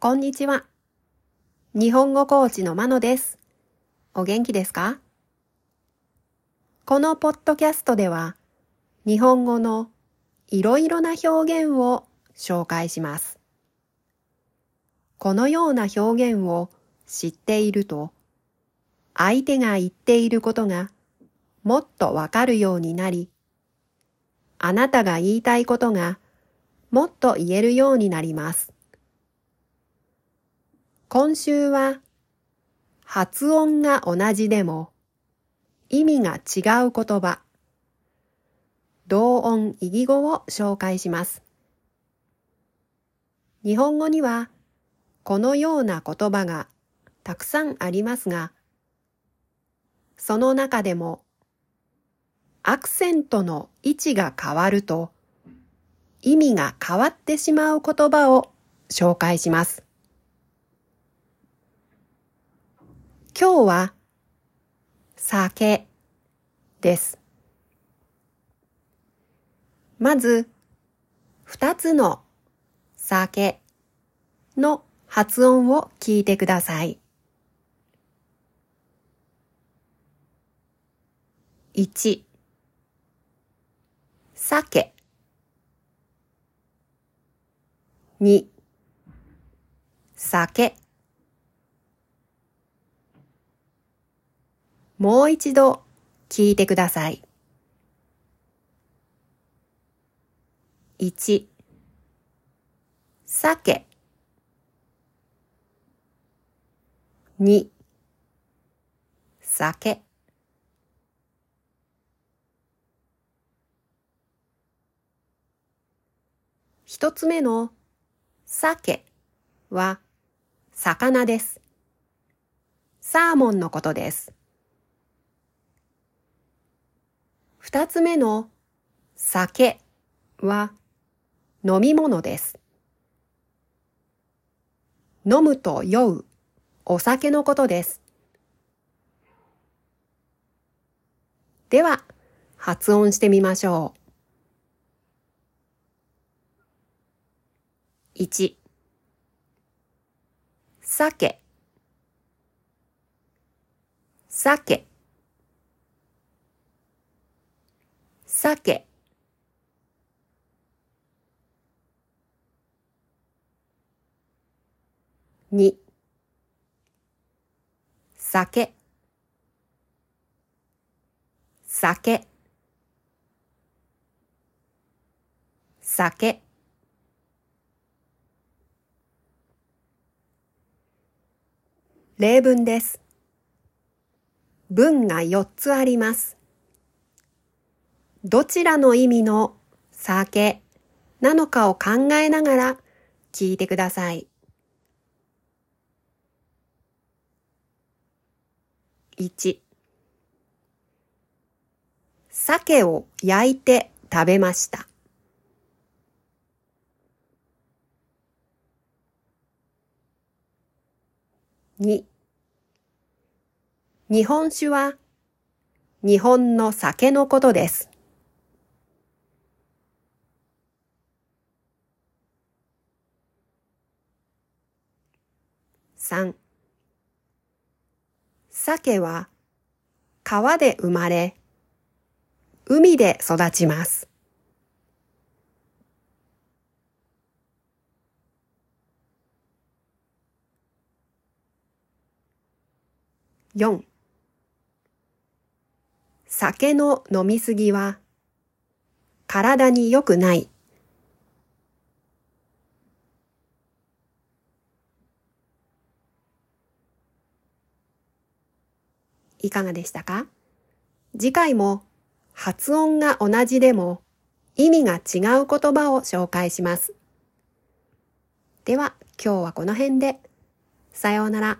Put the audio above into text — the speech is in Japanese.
こんにちは。日本語コーチのまのです。お元気ですか？このポッドキャストでは、日本語のいろいろな表現を紹介します。このような表現を知っていると、相手が言っていることがもっとわかるようになり、あなたが言いたいことがもっと言えるようになります。今週は発音が同じでも意味が違う言葉、同音異義語を紹介します。日本語にはこのような言葉がたくさんありますが、その中でもアクセントの位置が変わると意味が変わってしまう言葉を紹介します。今日は酒です。まず、二つの酒の発音を聞いてください。一、酒。二、酒。もう一度聞いてください。一、酒。二、酒。一つ目の鮭は魚です。サーモンのことです。二つ目の酒は飲み物です。飲むと酔うお酒のことです。では、発音してみましょう。1酒酒酒2酒。酒。酒。例文です。文が4つあります。どちらの意味の酒なのかを考えながら聞いてください。1鮭を焼いて食べました。2日本酒は日本の酒のことです。3鮭は川で生まれ海で育ちます。4酒の飲みすぎは体に良くない。いかがでしたか？次回も発音が同じでも意味が違う言葉を紹介します。では今日はこの辺で。さようなら。